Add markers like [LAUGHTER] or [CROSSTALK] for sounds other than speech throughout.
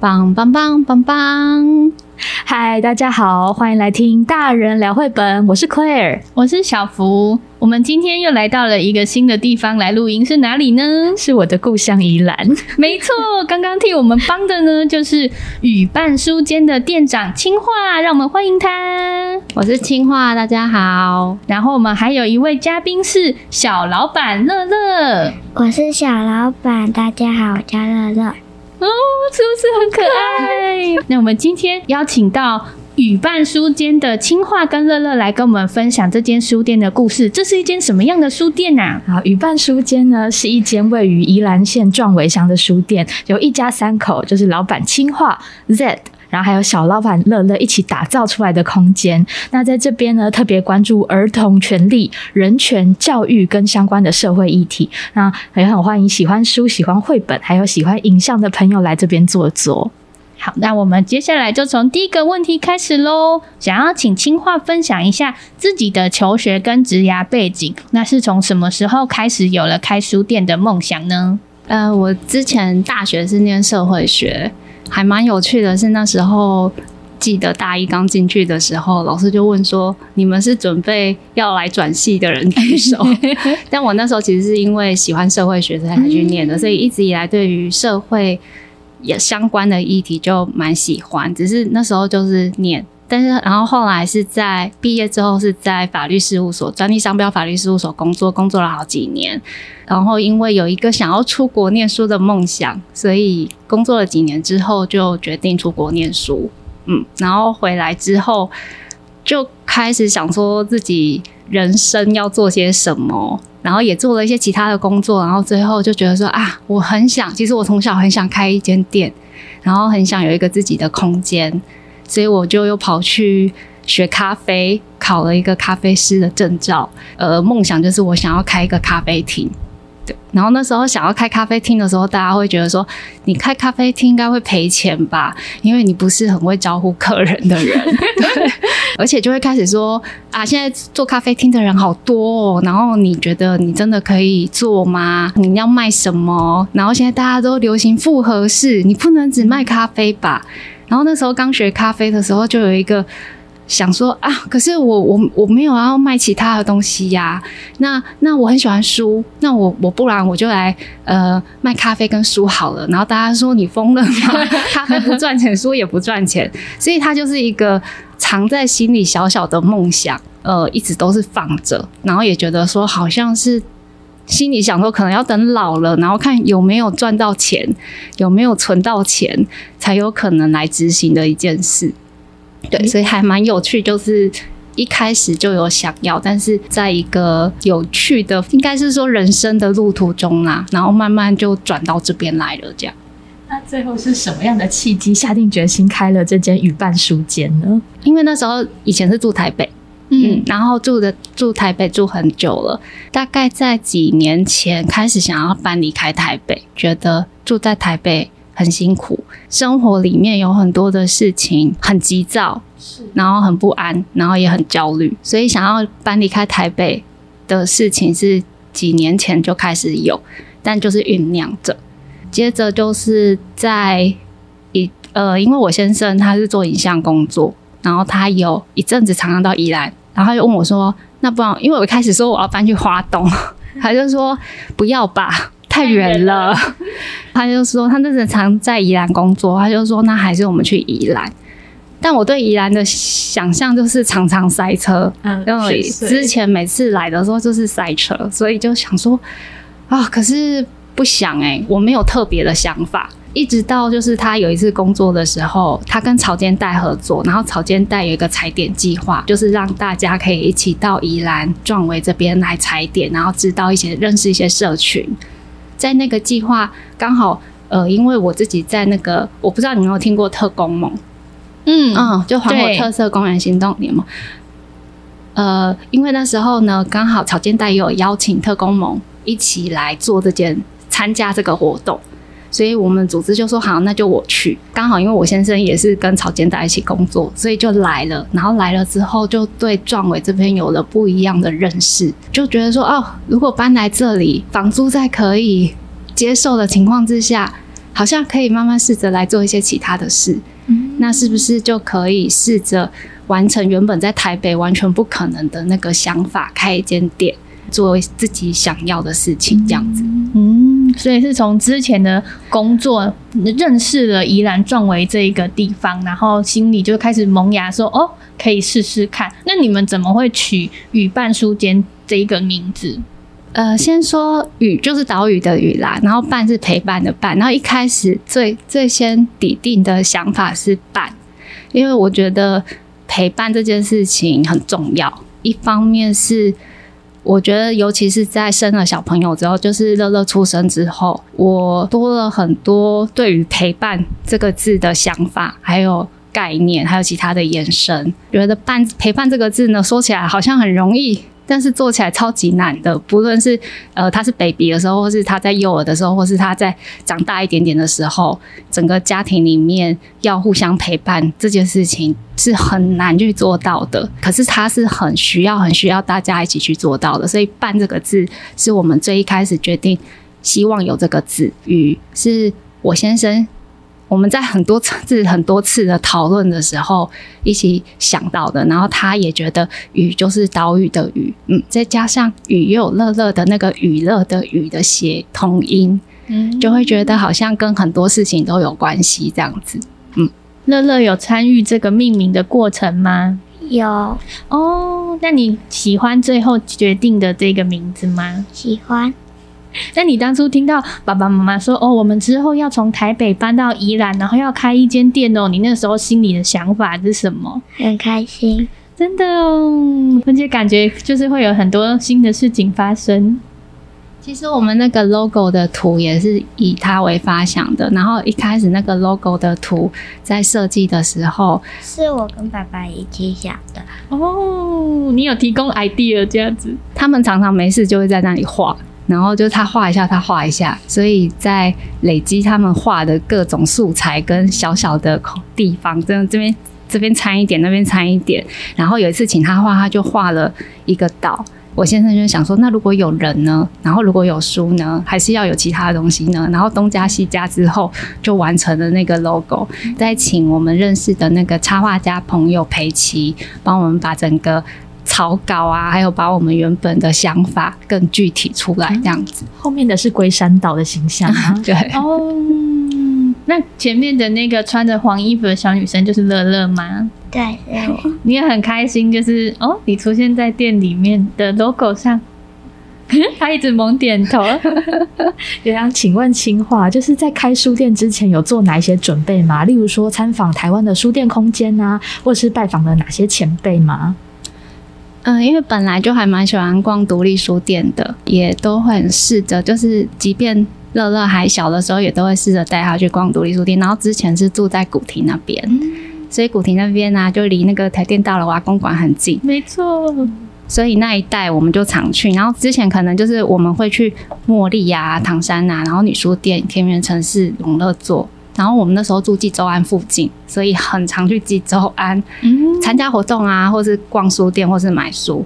棒棒棒棒棒！嗨，大家好，欢迎来听大人聊绘本。我是 Claire，我是小福。我们今天又来到了一个新的地方来录音，是哪里呢？是我的故乡宜兰。[LAUGHS] 没错，刚刚替我们帮的呢，就是语伴书间的店长青化，让我们欢迎他。我是青化，大家好。然后我们还有一位嘉宾是小老板乐乐，我是小老板，大家好，我叫乐乐。哦，是不是很可爱？那我们今天邀请到语伴书间的青化跟乐乐来跟我们分享这间书店的故事。这是一间什么样的书店啊？啊，语伴书间呢是一间位于宜兰县壮围乡的书店，有一家三口，就是老板青化 Z。然后还有小老板乐乐一起打造出来的空间。那在这边呢，特别关注儿童权利、人权、教育跟相关的社会议题。那也很欢迎喜欢书、喜欢绘本，还有喜欢影像的朋友来这边坐坐。好，那我们接下来就从第一个问题开始喽。想要请青樺分享一下自己的求学跟职涯背景。那是从什么时候开始有了开书店的梦想呢？呃，我之前大学是念社会学。还蛮有趣的是，那时候记得大一刚进去的时候，老师就问说：“你们是准备要来转系的人举手？” [LAUGHS] 但我那时候其实是因为喜欢社会学才去念的，所以一直以来对于社会也相关的议题就蛮喜欢。只是那时候就是念。但是，然后后来是在毕业之后，是在法律事务所、专利商标法律事务所工作，工作了好几年。然后，因为有一个想要出国念书的梦想，所以工作了几年之后，就决定出国念书。嗯，然后回来之后，就开始想说自己人生要做些什么，然后也做了一些其他的工作，然后最后就觉得说啊，我很想，其实我从小很想开一间店，然后很想有一个自己的空间。所以我就又跑去学咖啡，考了一个咖啡师的证照。呃，梦想就是我想要开一个咖啡厅。对，然后那时候想要开咖啡厅的时候，大家会觉得说，你开咖啡厅应该会赔钱吧？因为你不是很会招呼客人的人。对，[LAUGHS] 而且就会开始说啊，现在做咖啡厅的人好多哦。然后你觉得你真的可以做吗？你要卖什么？然后现在大家都流行复合式，你不能只卖咖啡吧？然后那时候刚学咖啡的时候，就有一个想说啊，可是我我我没有要卖其他的东西呀。那那我很喜欢书，那我我不然我就来呃卖咖啡跟书好了。然后大家说你疯了吗？[LAUGHS] 咖啡不赚钱，书也不赚钱，所以它就是一个藏在心里小小的梦想，呃，一直都是放着。然后也觉得说好像是。心里想说，可能要等老了，然后看有没有赚到钱，有没有存到钱，才有可能来执行的一件事。对，所以还蛮有趣，就是一开始就有想要，但是在一个有趣的，应该是说人生的路途中啊，然后慢慢就转到这边来了。这样，那最后是什么样的契机，下定决心开了这间语伴书间呢？因为那时候以前是住台北。嗯，然后住的住台北住很久了，大概在几年前开始想要搬离开台北，觉得住在台北很辛苦，生活里面有很多的事情很急躁，是，然后很不安，然后也很焦虑，所以想要搬离开台北的事情是几年前就开始有，但就是酝酿着，接着就是在一呃，因为我先生他是做影像工作，然后他有一阵子常常到宜兰。然后他就问我说：“那不然，因为我一开始说我要搬去花东，[LAUGHS] 他就说不要吧，太远了。[LAUGHS] 他就说他那阵常在宜兰工作，他就说那还是我们去宜兰。但我对宜兰的想象就是常常塞车，嗯，因为之前每次来的时候就是塞车，所以就想说啊，可是不想诶、欸，我没有特别的想法。”一直到就是他有一次工作的时候，他跟草间带合作，然后草间带有一个踩点计划，就是让大家可以一起到宜兰壮围这边来踩点，然后知道一些认识一些社群。在那个计划刚好，呃，因为我自己在那个，我不知道你有没有听过特工盟，嗯嗯，就还我特色公园行动联盟。呃，因为那时候呢，刚好草间带也有邀请特工盟一起来做这件参加这个活动。所以我们组织就说好，那就我去。刚好因为我先生也是跟潮间在一起工作，所以就来了。然后来了之后，就对壮伟这边有了不一样的认识，就觉得说哦，如果搬来这里，房租在可以接受的情况之下，好像可以慢慢试着来做一些其他的事。嗯，那是不是就可以试着完成原本在台北完全不可能的那个想法，开一间店，做自己想要的事情，这样子？嗯，所以是从之前的工作认识了宜兰壮围这一个地方，然后心里就开始萌芽说，哦，可以试试看。那你们怎么会取“屿伴书间”这一个名字？呃，先说“屿”就是岛屿的“屿”啦，然后“伴”是陪伴的“伴”。然后一开始最最先底定的想法是“伴”，因为我觉得陪伴这件事情很重要。一方面是我觉得，尤其是在生了小朋友之后，就是乐乐出生之后，我多了很多对于“陪伴”这个字的想法，还有概念，还有其他的延伸。觉得“伴”陪伴这个字呢，说起来好像很容易。但是做起来超级难的，不论是呃他是 baby 的时候，或是他在幼儿的时候，或是他在长大一点点的时候，整个家庭里面要互相陪伴这件事情是很难去做到的。可是他是很需要、很需要大家一起去做到的。所以“伴”这个字是我们最一开始决定希望有这个字。语是我先生。我们在很多次、很多次的讨论的时候，一起想到的。然后他也觉得“雨”就是岛屿的“雨”，嗯，再加上“雨”又有乐乐的那个娱乐的“雨”的谐同音，嗯，就会觉得好像跟很多事情都有关系这样子。嗯，乐乐有参与这个命名的过程吗？有哦。那你喜欢最后决定的这个名字吗？喜欢。[LAUGHS] 那你当初听到爸爸妈妈说哦，我们之后要从台北搬到宜兰，然后要开一间店哦，你那时候心里的想法是什么？很开心，真的哦，而且感觉就是会有很多新的事情发生。其实我们那个 logo 的图也是以它为发想的，然后一开始那个 logo 的图在设计的时候，是我跟爸爸一起想的。哦，你有提供 idea 这样子？他们常常没事就会在那里画。然后就他画一下，他画一下，所以在累积他们画的各种素材跟小小的地方，这样这边这边掺一点，那边掺一点。然后有一次请他画，他就画了一个岛。我先生就想说，那如果有人呢？然后如果有书呢？还是要有其他的东西呢？然后东加西加之后，就完成了那个 logo。再请我们认识的那个插画家朋友裴奇，帮我们把整个。草稿啊，还有把我们原本的想法更具体出来，这样子。后面的是龟山岛的形象啊，[LAUGHS] 对。哦，那前面的那个穿着黄衣服的小女生就是乐乐吗？对，是我。你也很开心，就是哦，你出现在店里面的 logo 上，[LAUGHS] 他一直猛点头。[LAUGHS] 也想请问清华，就是在开书店之前有做哪一些准备吗？例如说参访台湾的书店空间啊，或是拜访了哪些前辈吗？嗯，因为本来就还蛮喜欢逛独立书店的，也都会试着，就是即便乐乐还小的时候，也都会试着带他去逛独立书店。然后之前是住在古亭那边，嗯、所以古亭那边呢、啊，就离那个台电大楼啊、公馆很近。没错，所以那一带我们就常去。然后之前可能就是我们会去茉莉啊、唐山啊，然后女书店、田园城市、永乐座。然后我们那时候住纪州庵附近，所以很常去纪州庵参加活动啊，或是逛书店，或是买书。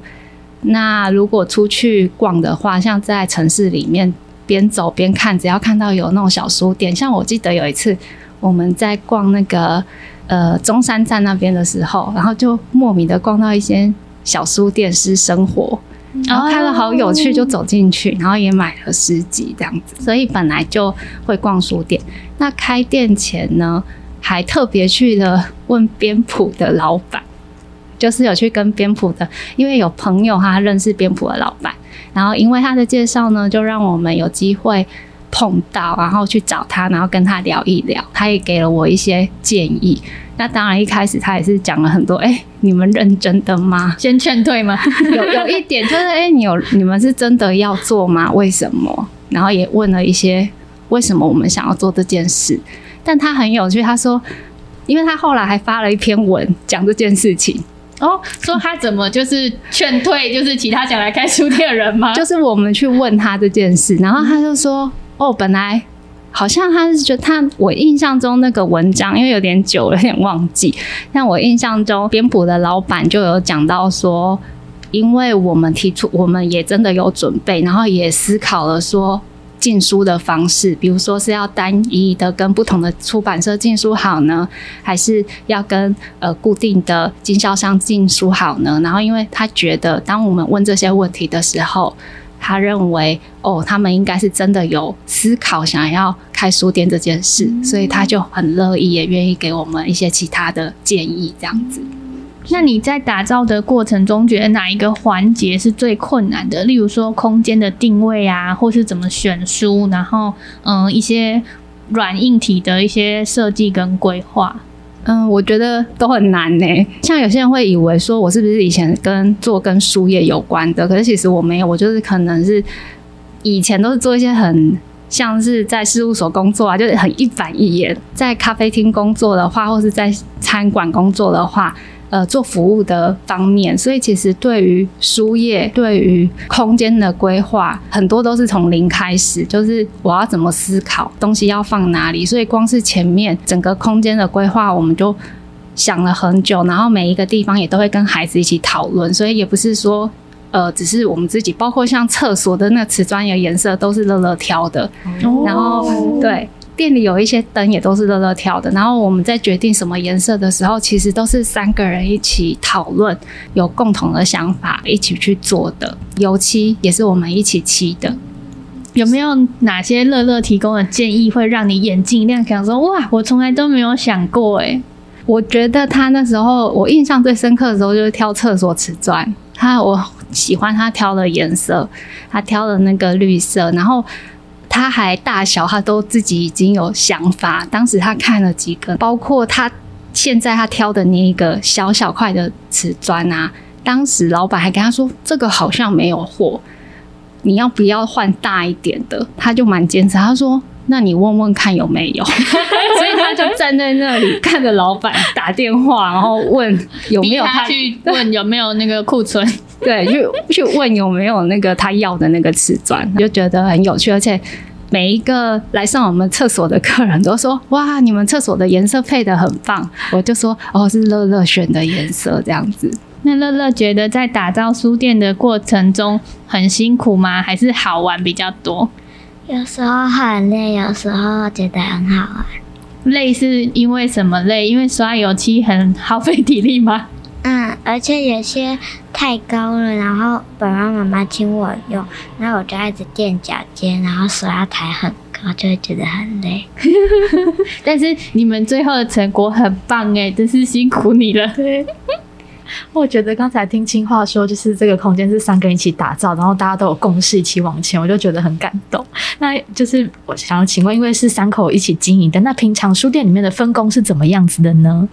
那如果出去逛的话，像在城市里面边走边看，只要看到有那种小书店，像我记得有一次我们在逛那个呃中山站那边的时候，然后就莫名的逛到一些小书店，是生活。然后看了好有趣，就走进去，然后也买了诗集这样子。所以本来就会逛书店。那开店前呢，还特别去了问边谱的老板，就是有去跟边谱的，因为有朋友他认识边谱的老板，然后因为他的介绍呢，就让我们有机会碰到，然后去找他，然后跟他聊一聊。他也给了我一些建议。那当然，一开始他也是讲了很多。哎、欸，你们认真的吗？[LAUGHS] 先劝退吗？有有一点就是，哎、欸，你有你们是真的要做吗？为什么？然后也问了一些为什么我们想要做这件事。但他很有趣，他说，因为他后来还发了一篇文讲这件事情。哦，说他怎么就是劝退，就是其他想来开书店的人吗？就是我们去问他这件事，然后他就说，哦，本来。好像他是觉得他，我印象中那个文章，因为有点久了，有点忘记。但我印象中编谱的老板就有讲到说，因为我们提出，我们也真的有准备，然后也思考了说，进书的方式，比如说是要单一的跟不同的出版社进书好呢，还是要跟呃固定的经销商进书好呢？然后，因为他觉得，当我们问这些问题的时候，他认为哦，他们应该是真的有思考想要开书店这件事，嗯、所以他就很乐意，也愿意给我们一些其他的建议，这样子。那你在打造的过程中，觉得哪一个环节是最困难的？例如说空间的定位啊，或是怎么选书，然后嗯，一些软硬体的一些设计跟规划。嗯，我觉得都很难呢。像有些人会以为说，我是不是以前跟做跟书业有关的？可是其实我没有，我就是可能是以前都是做一些很像是在事务所工作啊，就是很一板一眼。在咖啡厅工作的话，或是在餐馆工作的话。呃，做服务的方面，所以其实对于书业、对于空间的规划，很多都是从零开始，就是我要怎么思考，东西要放哪里。所以光是前面整个空间的规划，我们就想了很久，然后每一个地方也都会跟孩子一起讨论。所以也不是说，呃，只是我们自己，包括像厕所的那个瓷砖的颜色，都是乐乐挑的。哦、然后对。店里有一些灯也都是乐乐挑的，然后我们在决定什么颜色的时候，其实都是三个人一起讨论，有共同的想法一起去做的。油漆也是我们一起漆的。有没有哪些乐乐提供的建议会让你眼睛一亮，想说哇，我从来都没有想过诶。我觉得他那时候我印象最深刻的时候就是挑厕所瓷砖，他我喜欢他挑的颜色，他挑的那个绿色，然后。他还大小，他都自己已经有想法。当时他看了几个，包括他现在他挑的那一个小小块的瓷砖啊。当时老板还跟他说：“这个好像没有货，你要不要换大一点的？”他就蛮坚持，他说：“那你问问看有没有。[LAUGHS] ”所以他就站在那里看着老板打电话，然后问有没有他，他去问有没有那个库存。[LAUGHS] 对，去去问有没有那个他要的那个瓷砖，就觉得很有趣，而且每一个来上我们厕所的客人都说：“哇，你们厕所的颜色配的很棒。”我就说：“哦，是乐乐选的颜色这样子。”那乐乐觉得在打造书店的过程中很辛苦吗？还是好玩比较多？有时候很累，有时候觉得很好玩。累是因为什么累？因为刷油漆很耗费体力吗？嗯，而且有些太高了，然后爸爸妈妈请我用，然后我就一直垫脚尖，然后手要抬很高，就会觉得很累。[LAUGHS] 但是你们最后的成果很棒哎，真是辛苦你了。我觉得刚才听青话说，就是这个空间是三个人一起打造，然后大家都有共识一起往前，我就觉得很感动。那就是我想要请问，因为是三口一起经营的，那平常书店里面的分工是怎么样子的呢？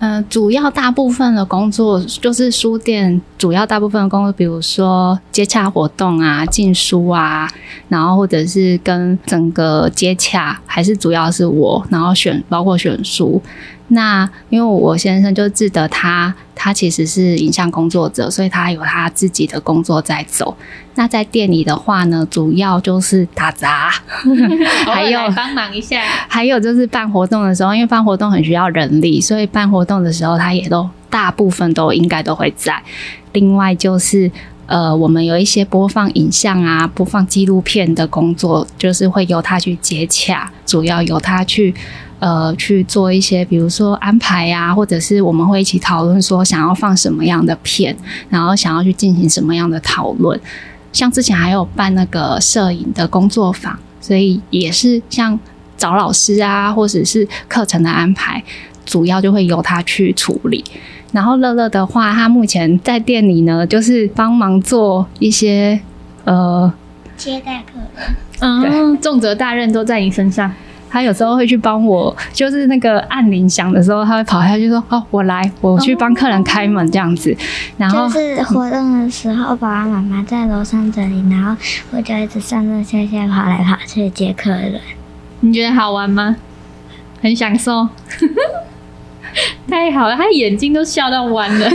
嗯、主要大部分的工作就是书店主要大部分的工作，比如说接洽活动啊、进书啊，然后或者是跟整个接洽，还是主要是我，然后选包括选书。那因为我先生就记得他，他其实是影像工作者，所以他有他自己的工作在走。那在店里的话呢，主要就是打杂，[LAUGHS] 还有帮忙一下，还有就是办活动的时候，因为办活动很需要人力，所以办活动的时候他也都大部分都应该都会在。另外就是呃，我们有一些播放影像啊、播放纪录片的工作，就是会由他去接洽，主要由他去。呃，去做一些，比如说安排呀、啊，或者是我们会一起讨论说想要放什么样的片，然后想要去进行什么样的讨论。像之前还有办那个摄影的工作坊，所以也是像找老师啊，或者是课程的安排，主要就会由他去处理。然后乐乐的话，他目前在店里呢，就是帮忙做一些呃接待客人，嗯，重责大任都在你身上。他有时候会去帮我，就是那个按铃响的时候，他会跑下去说：“哦，我来，我去帮客人开门这样子。”然后就是活动的时候，爸爸妈妈在楼上这里，然后我就一直上上下下跑来跑去接客人。你觉得好玩吗？很享受，[LAUGHS] [LAUGHS] 太好了，他眼睛都笑到弯了。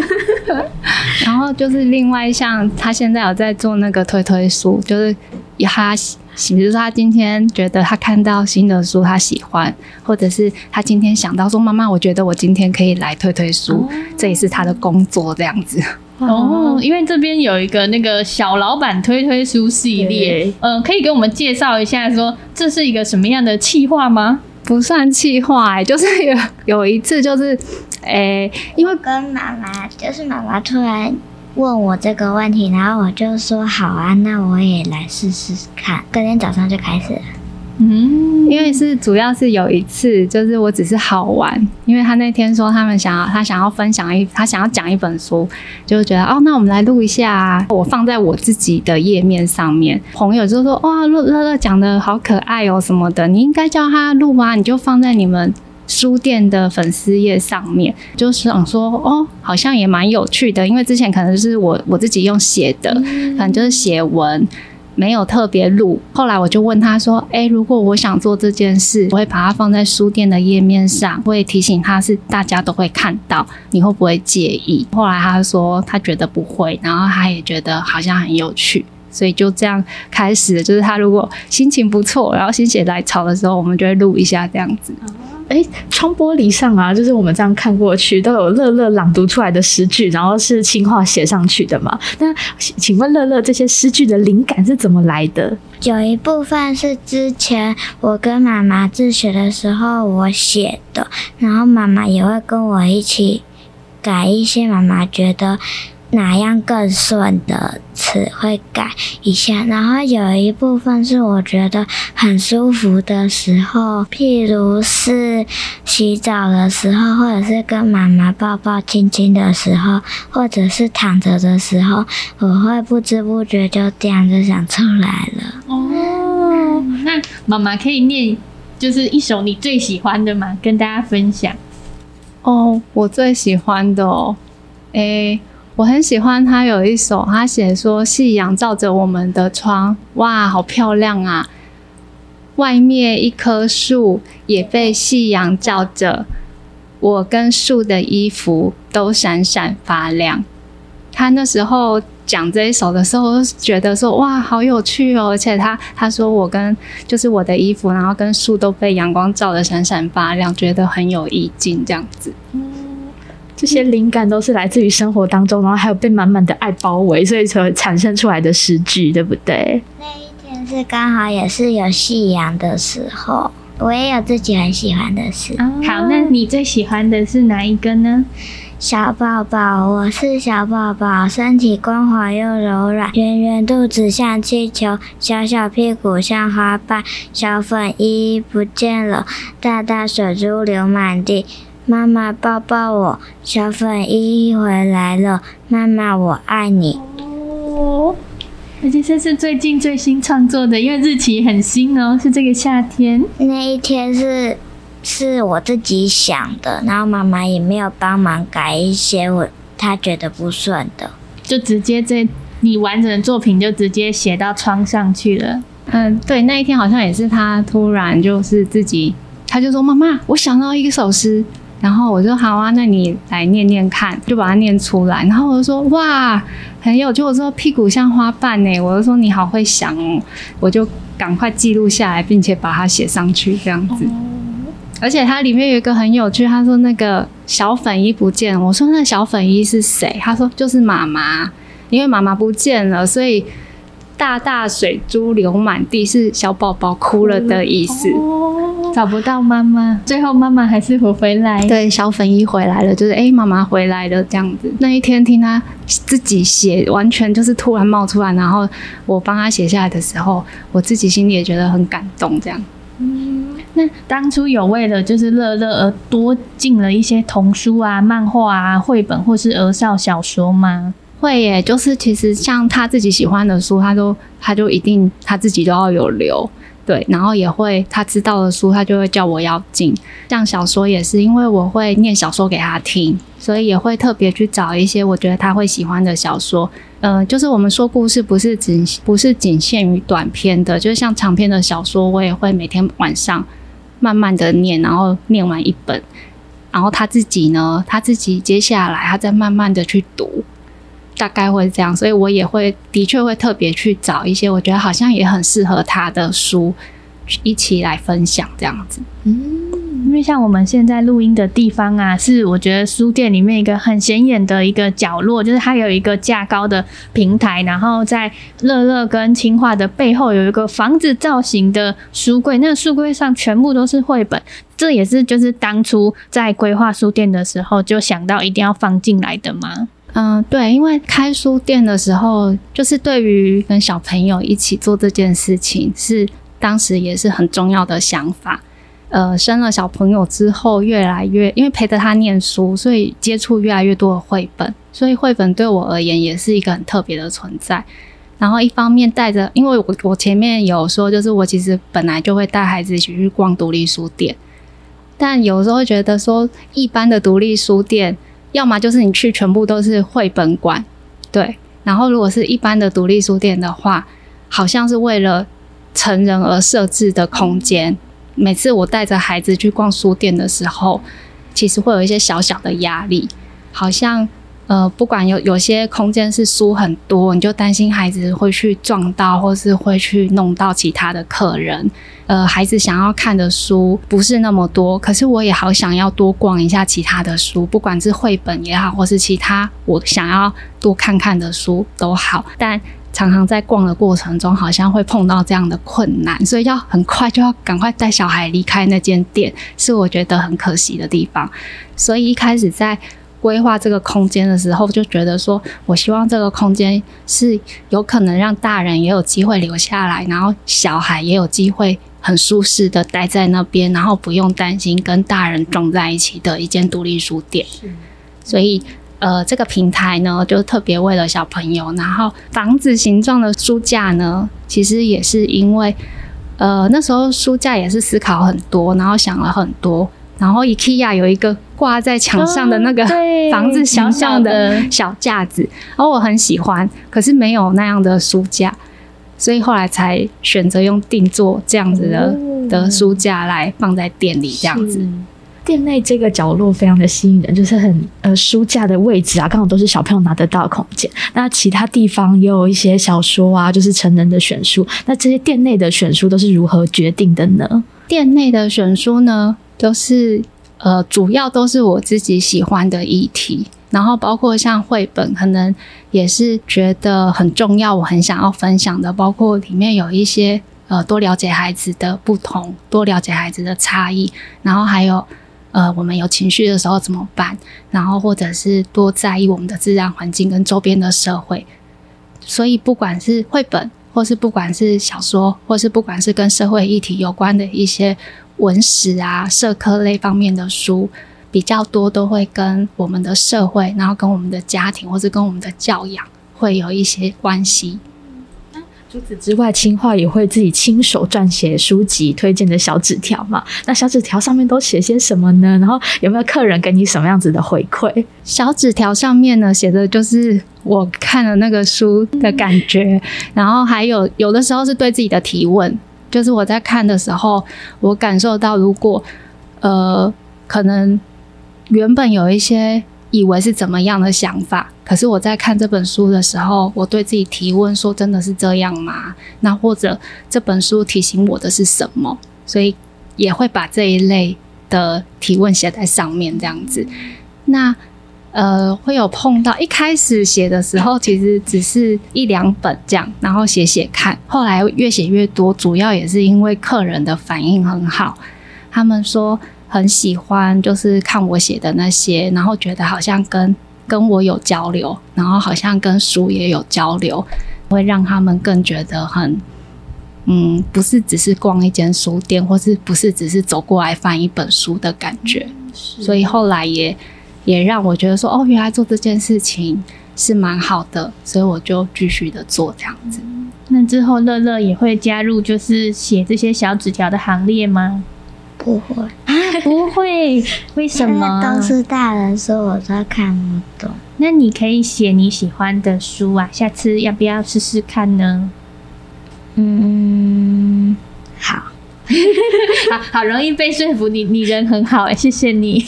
[LAUGHS] 然后就是另外像他现在有在做那个推推书，就是他。比如说，他今天觉得他看到新的书，他喜欢，或者是他今天想到说：“妈妈，我觉得我今天可以来推推书。”这也是他的工作这样子。哦，因为这边有一个那个小老板推推书系列，呃，可以给我们介绍一下说，说这是一个什么样的企划吗？不算气话，哎，[LAUGHS] 就是有有一次，就是，诶、因为跟妈妈，就是妈妈突然问我这个问题，然后我就说好啊，那我也来试试看。隔天早上就开始了。嗯，因为是主要是有一次，就是我只是好玩，因为他那天说他们想要，他想要分享一，他想要讲一本书，就觉得哦，那我们来录一下啊，我放在我自己的页面上面，朋友就说哇，乐乐讲的好可爱哦什么的，你应该叫他录啊，你就放在你们书店的粉丝页上面，就是想说哦，好像也蛮有趣的，因为之前可能是我我自己用写的，可能就是写文。没有特别录，后来我就问他说：“诶，如果我想做这件事，我会把它放在书店的页面上，会提醒他是大家都会看到，你会不会介意？”后来他说他觉得不会，然后他也觉得好像很有趣，所以就这样开始，就是他如果心情不错，然后心血来潮的时候，我们就会录一下这样子。哎，窗玻璃上啊，就是我们这样看过去，都有乐乐朗读出来的诗句，然后是青画写上去的嘛？那请问乐乐，这些诗句的灵感是怎么来的？有一部分是之前我跟妈妈自学的时候我写的，然后妈妈也会跟我一起改一些妈妈觉得。哪样更顺的词会改一下，然后有一部分是我觉得很舒服的时候，譬如是洗澡的时候，或者是跟妈妈抱抱亲亲的时候，或者是躺着的时候，我会不知不觉就这样就想出来了。哦，那妈妈可以念，就是一首你最喜欢的吗？跟大家分享。哦，我最喜欢的哦，诶、欸。我很喜欢他有一首，他写说夕阳照着我们的窗，哇，好漂亮啊！外面一棵树也被夕阳照着，我跟树的衣服都闪闪发亮。他那时候讲这一首的时候，觉得说哇，好有趣哦！而且他他说我跟就是我的衣服，然后跟树都被阳光照得闪闪发亮，觉得很有意境，这样子。这些灵感都是来自于生活当中，然后还有被满满的爱包围，所以才产生出来的诗句，对不对？那一天是刚好也是有夕阳的时候，我也有自己很喜欢的诗。哦。好，那你最喜欢的是哪一个呢？小宝宝，我是小宝宝，身体光滑又柔软，圆圆肚子像气球，小小屁股像花瓣，小粉衣不见了，大大水珠流满地。妈妈抱抱我，小粉衣回来了。妈妈，我爱你。哦，而且这是最近最新创作的，因为日期很新哦，是这个夏天。那一天是是我自己想的，然后妈妈也没有帮忙改一些我她觉得不顺的，就直接这你完整的作品就直接写到窗上去了。嗯，对，那一天好像也是他突然就是自己，他就说：“妈妈，我想到一首诗。”然后我说好啊，那你来念念看，就把它念出来。然后我就说哇，很有趣。就我说屁股像花瓣呢，我就说你好会想哦，我就赶快记录下来，并且把它写上去这样子。而且它里面有一个很有趣，他说那个小粉衣不见了，我说那小粉衣是谁？他说就是妈妈，因为妈妈不见了，所以大大水珠流满地，是小宝宝哭了的意思。找不到妈妈，最后妈妈还是回回来。对，小粉一回来了，就是哎，妈妈回来了这样子。那一天听他自己写，完全就是突然冒出来，然后我帮他写下来的时候，我自己心里也觉得很感动。这样，嗯，那当初有为了就是乐乐而多进了一些童书啊、漫画啊、绘本或是儿少小说吗？会耶，就是其实像他自己喜欢的书，他都他就一定他自己都要有留。对，然后也会他知道的书，他就会叫我要进。像小说也是，因为我会念小说给他听，所以也会特别去找一些我觉得他会喜欢的小说。嗯、就是我们说故事不是仅不是仅限于短篇的，就是像长篇的小说，我也会每天晚上慢慢的念，然后念完一本，然后他自己呢，他自己接下来他再慢慢的去读。大概会这样，所以我也会的确会特别去找一些我觉得好像也很适合他的书，一起来分享这样子。嗯，因为像我们现在录音的地方啊，是我觉得书店里面一个很显眼的一个角落，就是它有一个架高的平台，然后在乐乐跟青樺的背后有一个房子造型的书柜，那书柜上全部都是绘本，这也是就是当初在规划书店的时候就想到一定要放进来的吗？嗯，对，因为开书店的时候，就是对于跟小朋友一起做这件事情，是当时也是很重要的想法。呃，生了小朋友之后，越来越因为陪着他念书，所以接触越来越多的绘本，所以绘本对我而言也是一个很特别的存在。然后一方面带着，因为我我前面有说，就是我其实本来就会带孩子一起去逛独立书店，但有时候觉得说，一般的独立书店，要么就是你去全部都是绘本馆，对，然后如果是一般的独立书店的话，好像是为了成人而设置的空间。每次我带着孩子去逛书店的时候，其实会有一些小小的压力，好像呃，不管有有些空间是书很多，你就担心孩子会去撞到，或是会去弄到其他的客人。呃，孩子想要看的书不是那么多，可是我也好想要多逛一下其他的书，不管是绘本也好，或是其他我想要多看看的书都好，但。常常在逛的过程中，好像会碰到这样的困难，所以要很快就要赶快带小孩离开那间店，是我觉得很可惜的地方。所以一开始在规划这个空间的时候，就觉得说我希望这个空间是有可能让大人也有机会留下来，然后小孩也有机会很舒适的待在那边，然后不用担心跟大人撞在一起的一间独立书店。所以。呃，这个平台呢，就特别为了小朋友。然后房子形状的书架呢，其实也是因为，呃，那时候书架也是思考很多，然后想了很多。然后 IKEA 有一个挂在墙上的那个房子形状的小架子，然后我很喜欢，可是没有那样的书架，所以后来才选择用定做这样子的的书架来放在店里，这样子。店内这个角落非常的吸引人，就是很呃书架的位置啊，刚好都是小朋友拿得到的空间。那其他地方也有一些小说啊，就是成人的选书。那这些店内的选书都是如何决定的呢？店内的选书呢，都是呃主要都是我自己喜欢的议题，然后包括像绘本，可能也是觉得很重要，我很想要分享的，包括里面有一些呃多了解孩子的不同，多了解孩子的差异，然后还有。呃，我们有情绪的时候怎么办？然后或者是多在意我们的自然环境跟周边的社会。所以不管是绘本，或是不管是小说，或是不管是跟社会议题有关的一些文史啊、社科类方面的书，比较多都会跟我们的社会，然后跟我们的家庭，或是跟我们的教养会有一些关系。除此之外，青樺也会自己亲手撰写书籍推荐的小纸条嘛？那小纸条上面都写些什么呢？然后有没有客人给你什么样子的回馈？小纸条上面呢，写的就是我看了那个书的感觉，然后还有有的时候是对自己的提问，就是我在看的时候，我感受到如果呃，可能原本有一些。以为是怎么样的想法，可是我在看这本书的时候，我对自己提问说：“真的是这样吗？”那或者这本书提醒我的是什么？所以也会把这一类的提问写在上面，这样子。那呃，会有碰到一开始写的时候，其实只是一两本这样，然后写写看。后来越写越多，主要也是因为客人的反应很好，他们说。很喜欢，就是看我写的那些，然后觉得好像跟跟我有交流，然后好像跟书也有交流，会让他们更觉得很，嗯，不是只是逛一间书店，或是不是只是走过来翻一本书的感觉。所以后来也也让我觉得说，哦，原来做这件事情是蛮好的，所以我就继续的做这样子。那之后乐乐也会加入，就是写这些小纸条的行列吗？不会啊，不会，[LAUGHS] 为什么？都是大人说，我都看不懂。那你可以写你喜欢的书啊，下次要不要试试看呢？嗯，好，[LAUGHS] 好好容易被说服你，你人很好哎，谢谢你。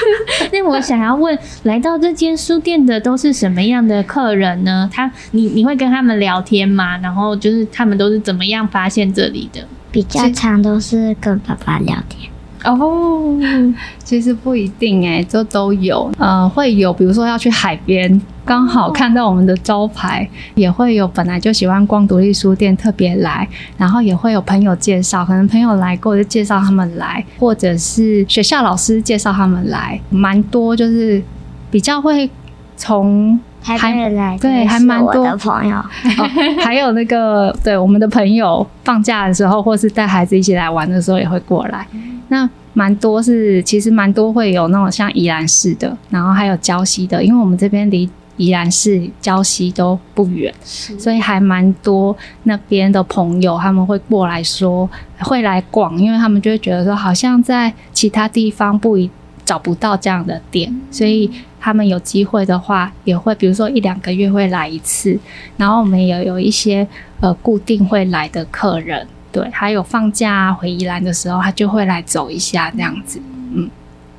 [LAUGHS] 那我想要问，来到这间书店的都是什么样的客人呢？他，你你会跟他们聊天吗？然后就是他们都是怎么样发现这里的？比较常都是跟爸爸聊天。哦，其实不一定哎，这都有。呃，会有，比如说要去海边，刚好看到我们的招牌，也会有本来就喜欢逛独立书店特别来，然后也会有朋友介绍，可能朋友来过就介绍他们来，或者是学校老师介绍他们来，蛮多就是比较会从。还没来，对，还蛮多的朋友，哦，[LAUGHS] 还有那个对我们的朋友放假的时候，或是带孩子一起来玩的时候，也会过来。那蛮多是，其实蛮多会有那种像宜兰市的，然后还有礁溪的，因为我们这边离宜兰市、礁溪都不远，所以还蛮多那边的朋友他们会过来说会来逛，因为他们就会觉得说，好像在其他地方不一找不到这样的店，所以。他们有机会的话，也会比如说一两个月会来一次，然后我们也有一些呃固定会来的客人，对，还有放假回宜兰的时候，他就会来走一下这样子。嗯，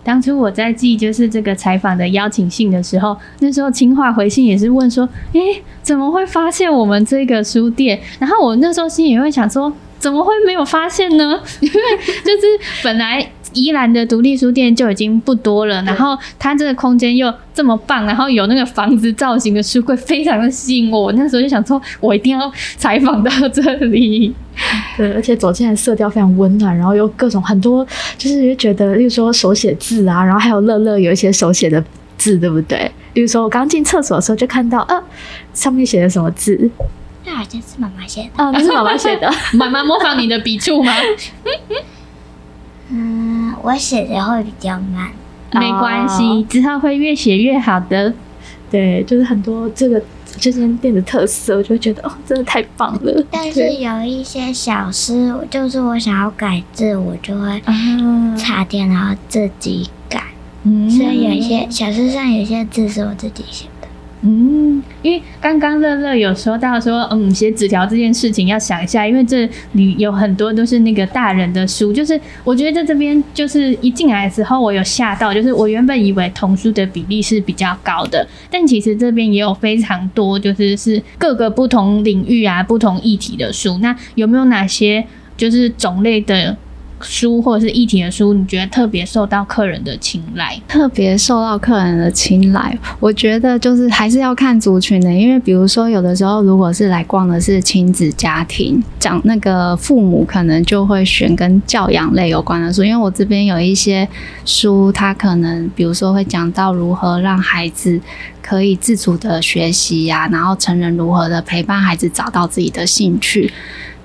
当初我在寄就是这个采访的邀请信的时候，那时候清华回信也是问说，诶，怎么会发现我们这个书店？然后我那时候心里也会想说，怎么会没有发现呢？因为就是本来。宜兰的独立书店就已经不多了，然后它这个空间又这么棒，然后有那个房子造型的书柜，非常的吸引我。那时候就想说，我一定要采访到这里。对，而且走进来色调非常温暖，然后有各种很多，就是觉得，例如说手写字啊，然后还有乐乐有一些手写的字，对不对？例如说我刚进厕所的时候就看到，呃，上面写的什么字？那好像是妈妈写的。啊，那是妈妈写的。[LAUGHS] 妈妈模仿你的笔触吗？[LAUGHS] 嗯，我写的会比较慢，没关系，之后会越写越好的。对，就是很多这个这间店的特色，我就觉得哦，真的太棒了。但是有一些小诗，就是我想要改字，我就会插电然后自己改。嗯，所以有一些小诗上有些字是我自己写的。嗯，因为刚刚乐乐有说到说，嗯，写纸条这件事情要想一下，因为这里有很多都是那个大人的书，就是我觉得在这边就是一进来的时候，我有吓到，就是我原本以为童书的比例是比较高的，但其实这边也有非常多，就是是各个不同领域啊、不同议题的书。那有没有哪些就是种类的？书或者是议题的书，你觉得特别受到客人的青睐？特别受到客人的青睐，我觉得就是还是要看族群的，因为比如说有的时候如果是来逛的是亲子家庭，讲那个父母可能就会选跟教养类有关的书，因为我这边有一些书，它可能比如说会讲到如何让孩子可以自主的学习呀、然后成人如何的陪伴孩子找到自己的兴趣。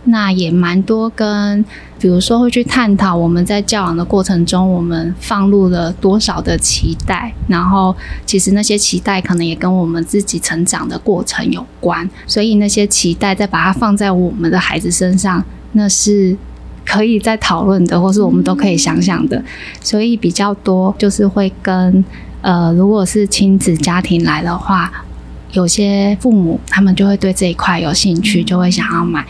那也蛮多跟，比如说会去探讨我们在教养的过程中，我们放入了多少的期待，然后其实那些期待可能也跟我们自己成长的过程有关，所以那些期待再把它放在我们的孩子身上，那是可以再讨论的，或是我们都可以想想的。所以比较多就是会跟，呃，如果是亲子家庭来的话，有些父母他们就会对这一块有兴趣，就会想要买。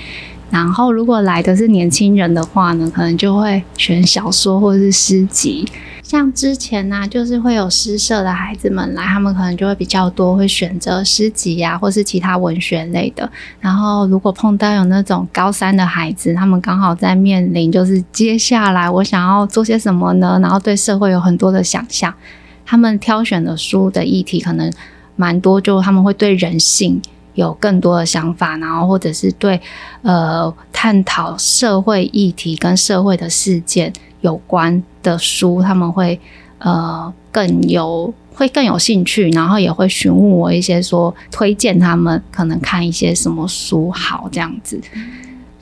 然后，如果来的是年轻人的话呢，可能就会选小说或者是诗集。像之前呢、就是会有诗社的孩子们来，他们可能就会比较多会选择诗集呀、或是其他文学类的。然后，如果碰到有那种高三的孩子，他们刚好在面临就是接下来我想要做些什么呢？然后对社会有很多的想象，他们挑选的书的议题可能蛮多，就他们会对人性。有更多的想法，然后或者是对呃探讨社会议题跟社会的事件有关的书，他们会呃更有会更有兴趣，然后也会询问我一些说推荐他们可能看一些什么书好这样子。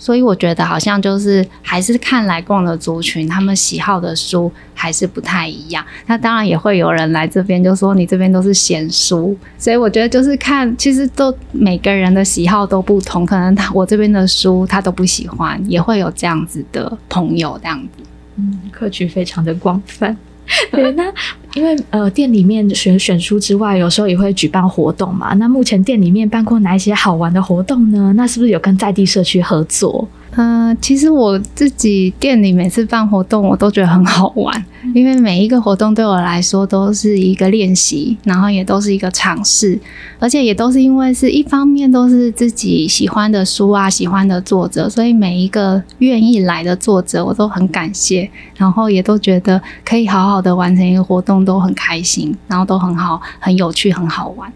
所以我觉得好像就是还是看来逛的族群，他们喜好的书还是不太一样。那当然也会有人来这边就说你这边都是闲书，所以我觉得就是看，其实都每个人的喜好都不同，可能他我这边的书他都不喜欢，也会有这样子的朋友这样子。嗯，客群非常的广泛。[LAUGHS] 对，那因为呃，店里面选选书之外，有时候也会举办活动嘛。那目前店里面办过哪一些好玩的活动呢？那是不是有跟在地社区合作？嗯、呃，其实我自己店里每次办活动，我都觉得很好玩，因为每一个活动对我来说都是一个练习，然后也都是一个尝试，而且也都是因为是一方面都是自己喜欢的书啊，喜欢的作者，所以每一个愿意来的作者，我都很感谢，然后也都觉得可以好好的完成一个活动，都很开心，然后都很好，很有趣，很好玩。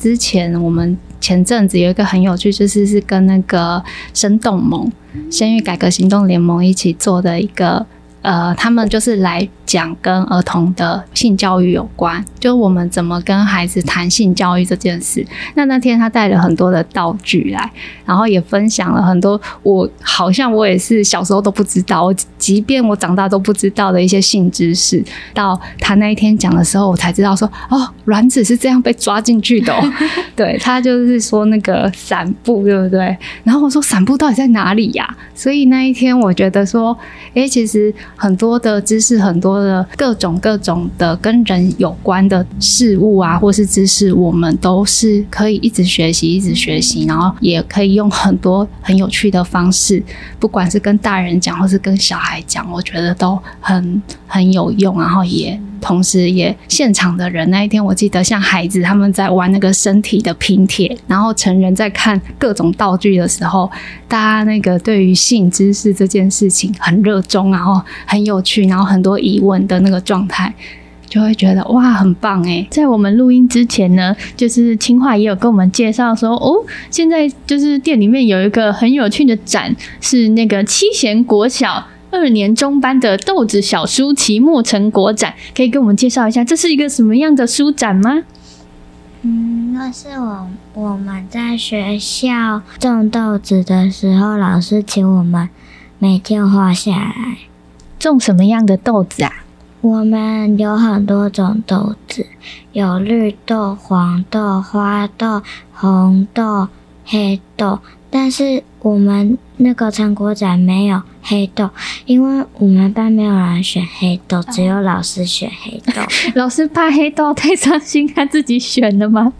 之前我们前阵子有一个很有趣，就是是跟那个生动盟、生育改革行动联盟一起做的一个。呃，他们就是来讲跟儿童的性教育有关，就我们怎么跟孩子谈性教育这件事。那那天他带了很多的道具来，然后也分享了很多我好像我也是小时候都不知道，我即便我长大都不知道的一些性知识。到他那一天讲的时候，我才知道说，哦，卵子是这样被抓进去的哦。[LAUGHS] 对，他就是说那个散布，对不对？然后我说散布到底在哪里呀？所以那一天我觉得说，诶，其实。很多的知识，很多的各种各种的跟人有关的事物啊，或是知识，我们都是可以一直学习，一直学习，然后也可以用很多很有趣的方式，不管是跟大人讲，或是跟小孩讲，我觉得都很很有用，然后也。同时，也现场的人那一天，我记得像孩子他们在玩那个身体的拼贴，然后成人在看各种道具的时候，大家那个对于性知识这件事情很热衷，然后很有趣，然后很多疑问的那个状态，就会觉得哇，很棒诶。在我们录音之前呢，就是清华也有跟我们介绍说，哦，现在就是店里面有一个很有趣的展，是那个七贤国小。二年中班的豆子小书期末成果展，可以跟我们介绍一下，这是一个什么样的书展吗？嗯，那是我我们在学校种豆子的时候，老师请我们每天画下来。种什么样的豆子啊？我们有很多种豆子，有绿豆、黄豆、花豆、红豆、黑豆。但是我们那个成果展没有黑豆，因为我们班没有人选黑豆，只有老师选黑豆。[LAUGHS] 老师怕黑豆太伤心，他自己选的吗？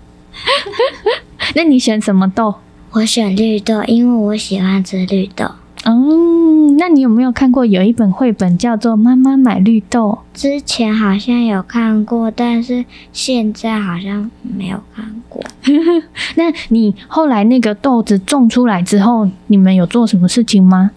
[LAUGHS] 那你选什么豆？我选绿豆，因为我喜欢吃绿豆。哦，那你有没有看过有一本绘本叫做《妈妈买绿豆》？之前好像有看过，但是现在好像没有看过。[LAUGHS] 那你后来那个豆子种出来之后，你们有做什么事情吗？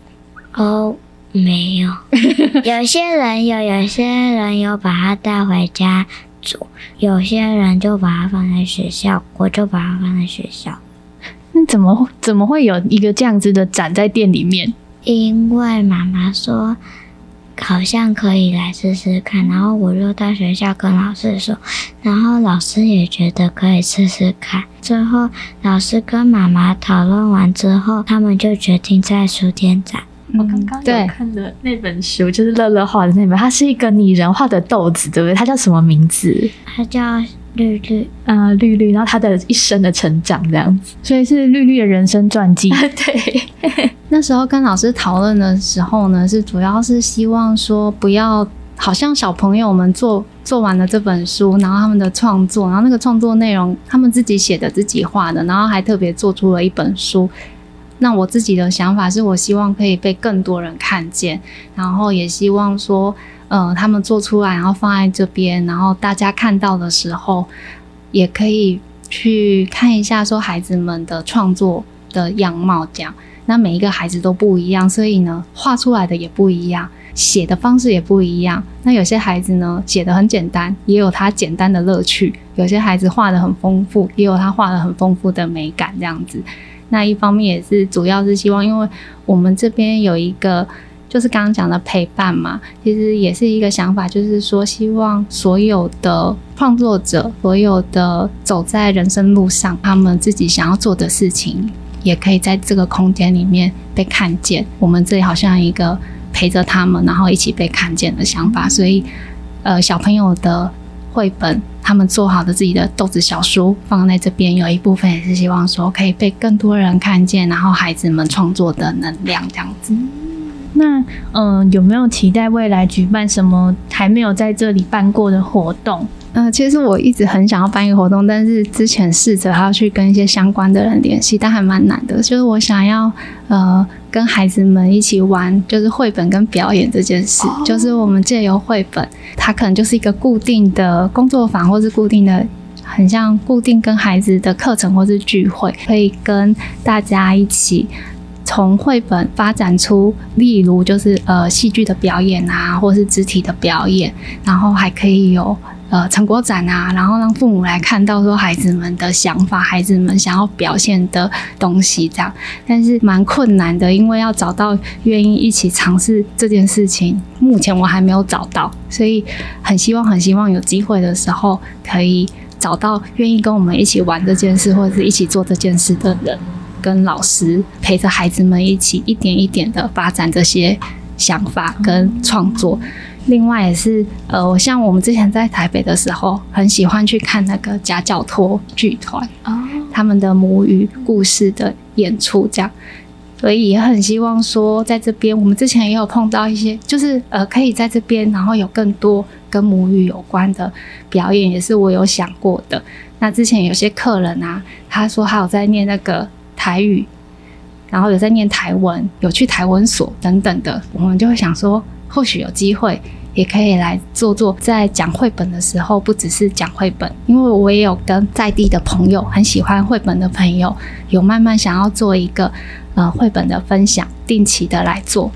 哦，没有。[LAUGHS] 有些人有，有些人有把它带回家煮，有些人就把它放在学校，我就把它放在学校。那怎么怎么会有一个这样子的展在店里面？因为妈妈说好像可以来试试看，然后我就到学校跟老师说，然后老师也觉得可以试试看。最后老师跟妈妈讨论完之后，他们就决定在书店展。我刚刚有看的那本书，就是乐乐画的那本，它是一个拟人化的豆子，对不对？它叫什么名字？它叫。绿绿，啊、呃，绿绿，然后他的一生的成长这样子，所以是绿绿的人生传记。[LAUGHS] 对，[LAUGHS] 那时候跟老师讨论的时候呢，是主要是希望说，不要好像小朋友们做做完了这本书，然后他们的创作，然后那个创作内容他们自己写的、自己画的，然后还特别做出了一本书。那我自己的想法是我希望可以被更多人看见，然后也希望说。嗯、呃，他们做出来，然后放在这边，然后大家看到的时候，也可以去看一下，说孩子们的创作的样貌这样。那每一个孩子都不一样，所以呢，画出来的也不一样，写的方式也不一样。那有些孩子呢，写的很简单，也有他简单的乐趣；有些孩子画的很丰富，也有他画的很丰富的美感这样子。那一方面也是，主要是希望，因为我们这边有一个。就是刚刚讲的陪伴嘛，其实也是一个想法，就是说希望所有的创作者，所有的走在人生路上，他们自己想要做的事情，也可以在这个空间里面被看见。我们这里好像一个陪着他们，然后一起被看见的想法。所以，呃，小朋友的绘本，他们做好的自己的豆子小书放在这边，有一部分也是希望说可以被更多人看见，然后孩子们创作的能量这样子。那嗯、呃，有没有期待未来举办什么还没有在这里办过的活动？嗯、呃，其实我一直很想要办一个活动，但是之前试着还要去跟一些相关的人联系，但还蛮难的。就是我想要呃跟孩子们一起玩，就是绘本跟表演这件事。Oh. 就是我们借由绘本，它可能就是一个固定的工作坊，或是固定的，很像固定跟孩子的课程或是聚会，可以跟大家一起。从绘本发展出，例如就是呃戏剧的表演啊，或是肢体的表演，然后还可以有呃成果展啊，然后让父母来看到说孩子们的想法，孩子们想要表现的东西这样。但是蛮困难的，因为要找到愿意一起尝试这件事情，目前我还没有找到，所以很希望很希望有机会的时候可以找到愿意跟我们一起玩这件事，或者是一起做这件事的人。跟老师陪着孩子们一起一点一点的发展这些想法跟创作。另外也是呃，像我们之前在台北的时候，很喜欢去看那个夹脚托剧团哦，他们的母语故事的演出这样。所以也很希望说，在这边我们之前也有碰到一些，就是呃，可以在这边然后有更多跟母语有关的表演，也是我有想过的。那之前有些客人啊，他说他有在念那个。台语，然后有在念台文，有去台文所等等的，我们就会想说，或许有机会也可以来做做，在讲绘本的时候，不只是讲绘本，因为我也有跟在地的朋友，很喜欢绘本的朋友，有慢慢想要做一个呃绘本的分享，定期的来做。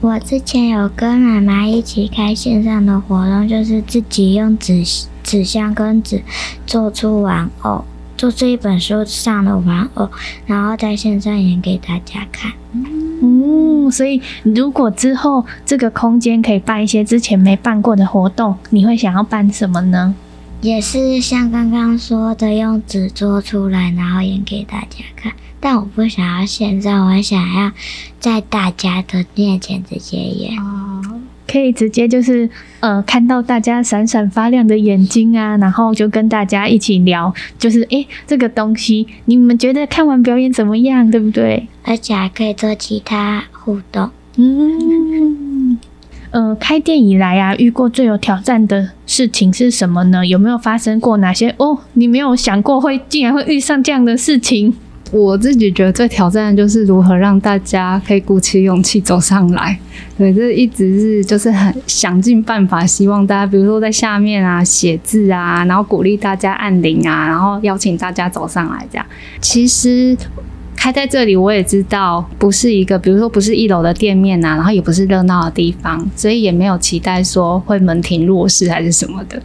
我之前有跟妈妈一起开线上的活动，就是自己用纸纸箱跟纸做出玩偶。做这一本书上的玩偶，然后在线上演给大家看。嗯，所以如果之后这个空间可以办一些之前没办过的活动，你会想要办什么呢？也是像刚刚说的，用纸做出来，然后演给大家看。但我不想要现在，我想要在大家的面前直接演。哦可以直接就是呃看到大家闪闪发亮的眼睛啊，然后就跟大家一起聊，就是诶，这个东西你们觉得看完表演怎么样，对不对？而且还可以做其他互动。嗯，呃，开店以来啊，遇过最有挑战的事情是什么呢？有没有发生过哪些哦？你没有想过会竟然会遇上这样的事情？我自己觉得最挑战的就是如何让大家可以鼓起勇气走上来。对，这一直是就是很想尽办法，希望大家，比如说在下面啊写字啊，然后鼓励大家按铃啊，然后邀请大家走上来这样。其实开在这里，我也知道不是一个，比如说不是一楼的店面啊，然后也不是热闹的地方，所以也没有期待说会门庭若市还是什么的。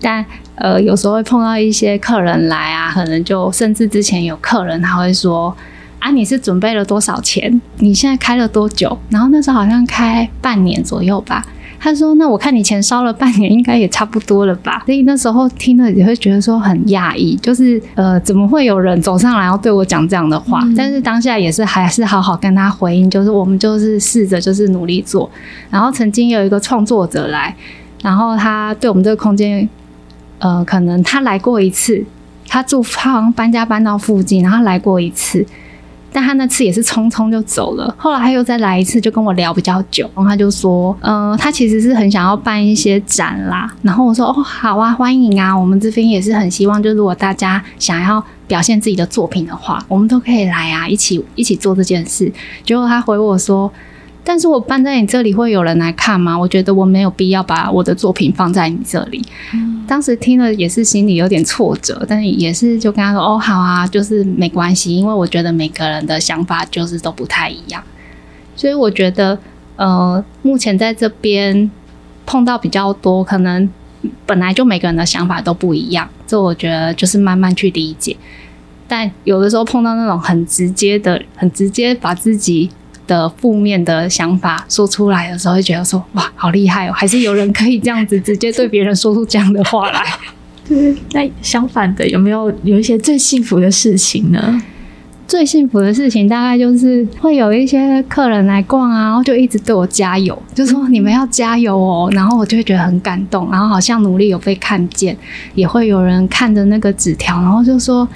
但呃，有时候会碰到一些客人来啊，可能就甚至之前有客人他会说：“啊，你是准备了多少钱？你现在开了多久？”然后那时候好像开半年左右吧。他说：“那我看你钱烧了半年，应该也差不多了吧？”所 [LAUGHS] 以那时候听了也会觉得说很讶异，就是呃，怎么会有人走上来要对我讲这样的话？但是当下也是还是好好跟他回应，就是我们就是试着就是努力做。然后曾经有一个创作者来，然后他对我们这个空间。呃，可能他来过一次，他住他搬家搬到附近，然后来过一次，但他那次也是匆匆就走了。后来他又再来一次，就跟我聊比较久，然后他就说，呃，他其实是很想要办一些展啦。然后我说，哦，好啊，欢迎啊，我们这边也是很希望，就如果大家想要表现自己的作品的话，我们都可以来啊，一起一起做这件事。结果他回我说。但是我搬在你这里会有人来看吗？我觉得我没有必要把我的作品放在你这里。嗯、当时听了也是心里有点挫折，但是也是就跟他说：“哦，好啊，就是没关系，因为我觉得每个人的想法就是都不太一样。”所以我觉得，呃，目前在这边碰到比较多，可能本来就每个人的想法都不一样，这我觉得就是慢慢去理解。但有的时候碰到那种很直接的、很直接把自己。的负面的想法说出来的时候，会觉得说哇，好厉害哦！还是有人可以这样子直接对别人说出这样的话来。对，那相反的，有没有有一些最幸福的事情呢？最幸福的事情大概就是会有一些客人来逛啊，然后就一直对我加油，就说你们要加油哦，然后我就会觉得很感动，然后好像努力有被看见，也会有人看着那个纸条，然后就说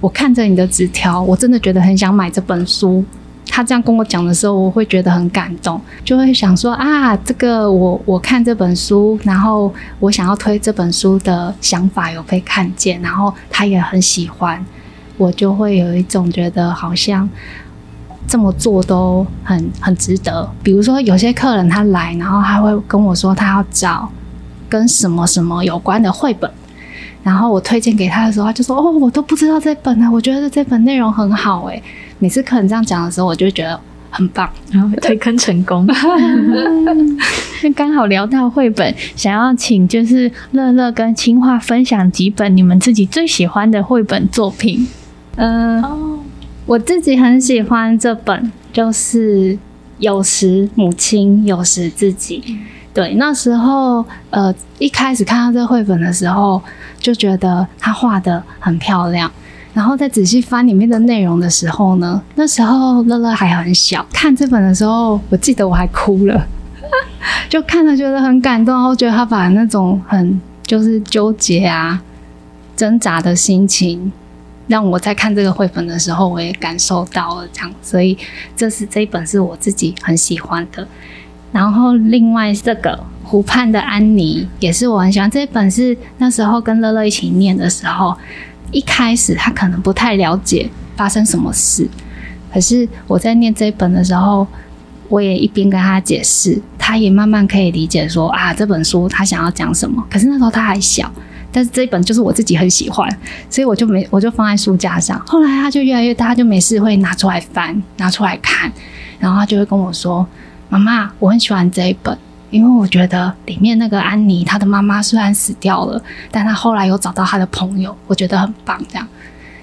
我看着你的纸条，我真的觉得很想买这本书。他这样跟我讲的时候，我会觉得很感动，就会想说啊，这个我我看这本书，然后我想要推这本书的想法有被看见，然后他也很喜欢，我就会有一种觉得好像这么做都很很值得。比如说有些客人他来，然后他会跟我说他要找跟什么什么有关的绘本。然后我推荐给他的时候，他就说：“哦，我都不知道这本呢，我觉得这本内容很好诶。”每次客人这样讲的时候，我就觉得很棒，然后推坑成功。[LAUGHS] 那刚好聊到绘本，想要请就是乐乐跟青樺分享几本你们自己最喜欢的绘本作品。嗯、呃，我自己很喜欢这本，就是有时母亲，有时自己。对，那时候呃，一开始看到这绘本的时候。就觉得他画的很漂亮，然后再仔细翻里面的内容的时候呢，那时候乐乐还很小，看这本的时候，我记得我还哭了，[LAUGHS] 就看了觉得很感动，然后觉得他把那种很就是纠结啊、挣扎的心情，让我在看这个绘本的时候，我也感受到了这样，所以这是这一本是我自己很喜欢的。然后另外这个。湖畔的安妮也是我很喜欢这一本，是那时候跟乐乐一起念的时候，一开始他可能不太了解发生什么事，可是我在念这一本的时候，我也一边跟他解释，他也慢慢可以理解说啊，这本书他想要讲什么。可是那时候他还小，但是这一本就是我自己很喜欢，所以我就没我就放在书架上。后来他就越来越大，他就没事会拿出来翻，拿出来看，然后他就会跟我说：“妈妈，我很喜欢这一本。”因为我觉得里面那个安妮，她的妈妈虽然死掉了，但她后来又找到她的朋友，我觉得很棒。这样，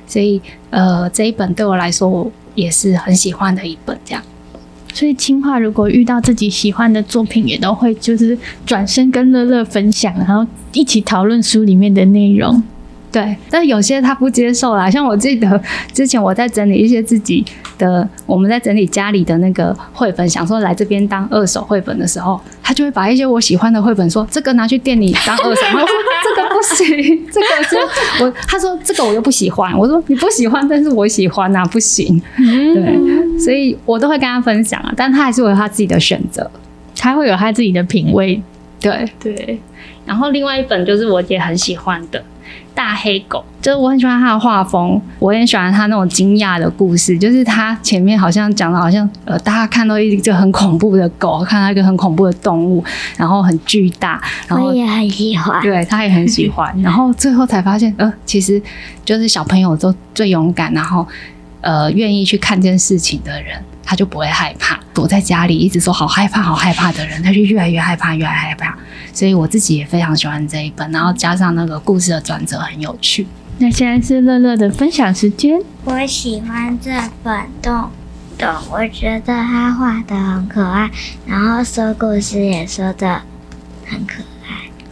所以呃，这一本对我来说，我也是很喜欢的一本。这样，所以青樺如果遇到自己喜欢的作品，也都会就是转身跟乐乐分享，然后一起讨论书里面的内容。对，但有些他不接受啦。像我记得之前我在整理一些自己的，我们在整理家里的那个绘本，想说来这边当二手绘本的时候，他就会把一些我喜欢的绘本说这个拿去店里当二手。[LAUGHS] 他说这个不行，这个是我他说 [LAUGHS] 这个我又不喜欢。我说你不喜欢，但是我喜欢啊，不行。对，所以我都会跟他分享啊，但他还是会有他自己的选择，他会有他自己的品味。对对，然后另外一本就是我也很喜欢的。大黑狗，就是我很喜欢他的画风，我也喜欢他那种惊讶的故事。就是他前面好像讲的，好像呃，大家看到一只很恐怖的狗，看到一个很恐怖的动物，然后很巨大，然后我也很喜欢，对，他也很喜欢。[LAUGHS] 然后最后才发现，呃，其实就是小朋友都最勇敢，然后呃，愿意去看这件事情的人。他就不会害怕，躲在家里一直说好害怕、好害怕的人，他就越来越害怕、越来越害怕。所以我自己也非常喜欢这一本，然后加上那个故事的转折很有趣。那现在是乐乐的分享时间。我喜欢这本动动，我觉得他画的很可爱，然后说故事也说的很可爱。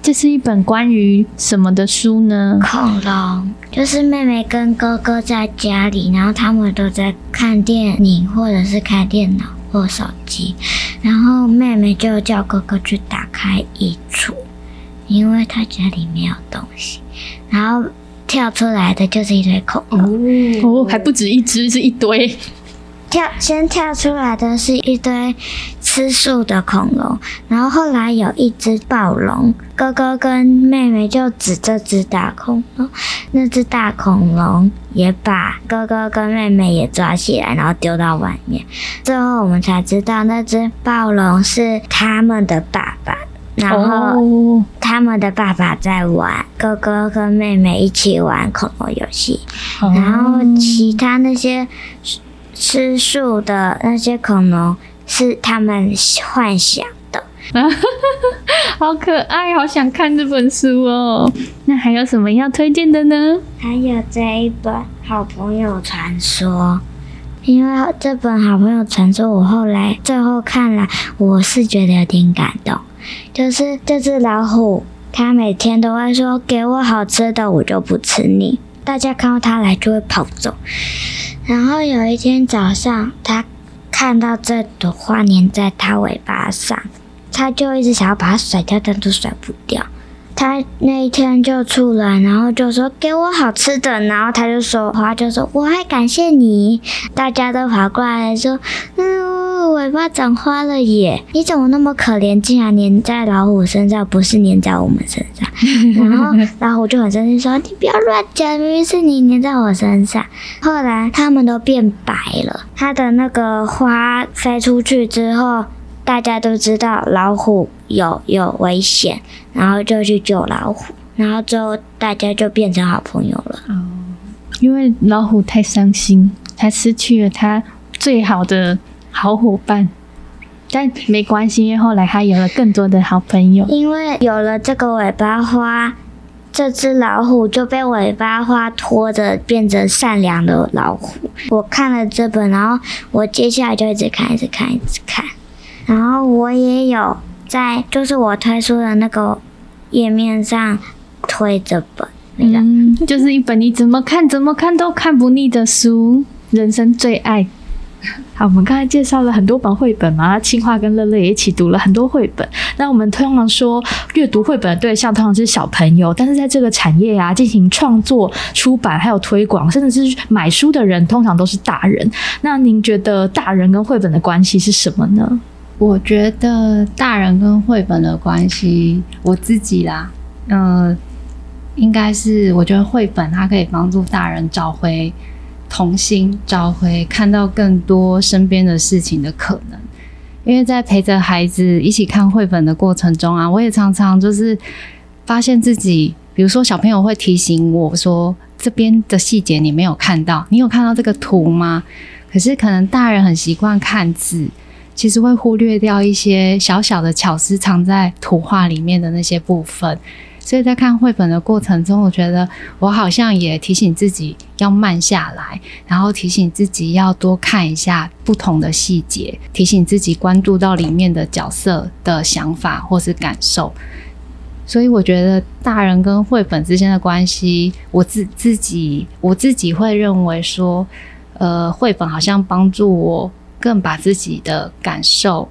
这是一本关于什么的书呢？恐龙，就是妹妹跟哥哥在家里，然后他们都在看电影或者是开电脑或手机，然后妹妹就叫哥哥去打开衣橱，因为他家里没有东西，然后跳出来的就是一堆恐龙，哦，还不止一只，是一堆。跳先跳出来的是一堆吃素的恐龙，然后后来有一只暴龙，哥哥跟妹妹就指这只大恐龙，那只大恐龙也把哥哥跟妹妹也抓起来，然后丢到外面。最后我们才知道那只暴龙是他们的爸爸，然后他们的爸爸在玩，哥哥跟妹妹一起玩恐龙游戏，然后其他那些。吃素的那些恐龙是他们幻想的，[LAUGHS] 好可爱，好想看这本书哦。那还有什么要推荐的呢？还有这一本《好朋友传说》，因为这本《好朋友传说》，我后来最后看了，我是觉得有点感动。就是这只老虎，它每天都会说：“给我好吃的，我就不吃你。”大家看到它来就会跑走。然后有一天早上，他看到这朵花粘在他尾巴上，他就一直想要把它甩掉，但都甩不掉。他那一天就出来，然后就说给我好吃的，然后他就说话就说我还感谢你，大家都跑过来说，嗯，尾巴长花了耶，你怎么那么可怜，竟然粘在老虎身上，不是粘在我们身上？[LAUGHS] 然后老虎就很生气说，你不要乱讲，明明是你粘在我身上。后来他们都变白了，他的那个花飞出去之后。大家都知道老虎有有危险，然后就去救老虎，然后最后大家就变成好朋友了。哦，因为老虎太伤心，它失去了它最好的好伙伴，但没关系，因为后来它有了更多的好朋友。因为有了这个尾巴花，这只老虎就被尾巴花拖着，变成善良的老虎。我看了这本，然后我接下来就一直看，一直看，一直看。然后我也有在，就是我推书的那个页面上推这本，嗯，就是一本你怎么看怎么看都看不腻的书，人生最爱。[LAUGHS] 好，我们刚才介绍了很多本绘本嘛，青花跟乐乐也一起读了很多绘本。那我们通常说阅读绘本的对象通常是小朋友，但是在这个产业啊，进行创作、出版还有推广，甚至是买书的人，通常都是大人。那您觉得大人跟绘本的关系是什么呢？我觉得大人跟绘本的关系，我自己啦，嗯、应该是我觉得绘本它可以帮助大人找回童心，找回看到更多身边的事情的可能。因为在陪着孩子一起看绘本的过程中啊，我也常常就是发现自己，比如说小朋友会提醒我说，这边的细节你没有看到，你有看到这个图吗？可是可能大人很习惯看字。其实会忽略掉一些小小的巧思藏在图画里面的那些部分，所以在看绘本的过程中，我觉得我好像也提醒自己要慢下来，然后提醒自己要多看一下不同的细节，提醒自己关注到里面的角色的想法或是感受。所以我觉得大人跟绘本之间的关系，我自自己我自己会认为说，呃，绘本好像帮助我。更把自己的感受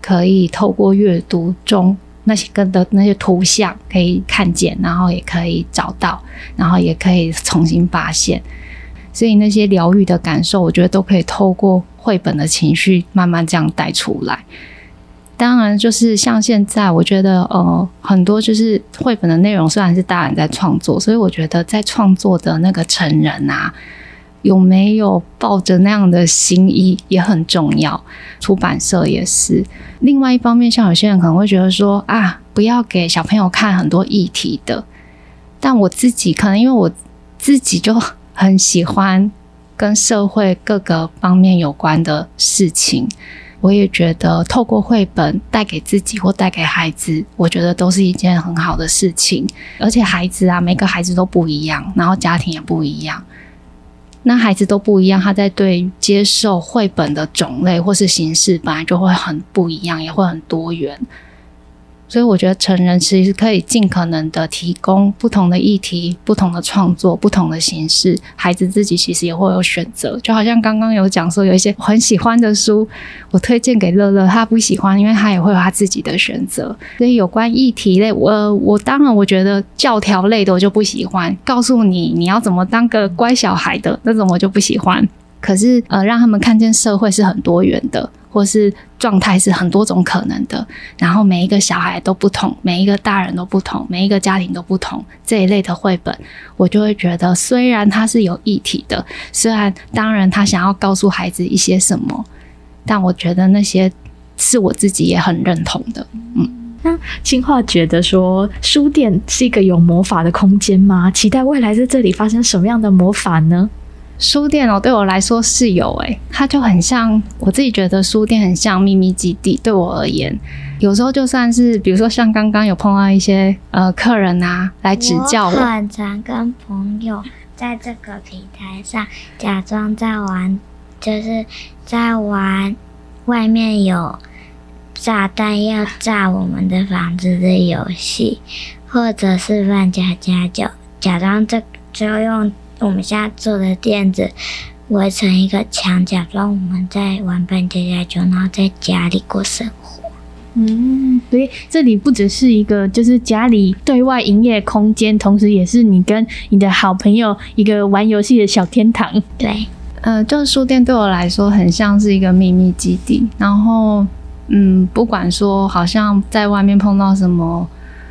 可以透过阅读中那些跟的那些图像可以看见，然后也可以找到，然后也可以重新发现。所以那些疗愈的感受，我觉得都可以透过绘本的情绪慢慢这样带出来。当然，就是像现在，我觉得呃很多就是绘本的内容虽然是大人在创作，所以我觉得在创作的那个成人啊。有没有抱着那样的心意也很重要，出版社也是。另外一方面，像有些人可能会觉得说啊，不要给小朋友看很多议题的。但我自己可能因为我自己就很喜欢跟社会各个方面有关的事情，我也觉得透过绘本带给自己或带给孩子，我觉得都是一件很好的事情。而且孩子啊，每个孩子都不一样，然后家庭也不一样。那孩子都不一样，他在对接受绘本的种类或是形式，本来就会很不一样，也会很多元。所以我觉得成人其实可以尽可能的提供不同的议题、不同的创作、不同的形式，孩子自己其实也会有选择。就好像刚刚有讲说，有一些很喜欢的书，我推荐给乐乐，他不喜欢，因为他也会有他自己的选择。所以有关议题类，我我当然我觉得教条类的我就不喜欢，告诉你你要怎么当个乖小孩的那种我就不喜欢。可是呃，让他们看见社会是很多元的。或是状态是很多种可能的，然后每一个小孩都不同，每一个大人都不同，每一个家庭都不同。这一类的绘本，我就会觉得，虽然它是有议题的，虽然当然他想要告诉孩子一些什么，但我觉得那些是我自己也很认同的。嗯，那清华觉得说，书店是一个有魔法的空间吗？期待未来在这里发生什么样的魔法呢？书店哦，对我来说是有诶，它就很像我自己觉得书店很像秘密基地。对我而言，有时候就算是比如说像刚刚有碰到一些呃客人啊来指教我，我很常跟朋友在这个平台上假装在玩，就是在玩外面有炸弹要炸我们的房子的游戏，或者是扮家家酒，假装这就用。我们现在做的垫子围成一个墙，假装我们在玩扮家家酒，然后在家里过生活。嗯，所以这里不只是一个就是家里对外营业空间，同时也是你跟你的好朋友一个玩游戏的小天堂。对，呃，就是书店对我来说很像是一个秘密基地。然后，嗯，不管说好像在外面碰到什么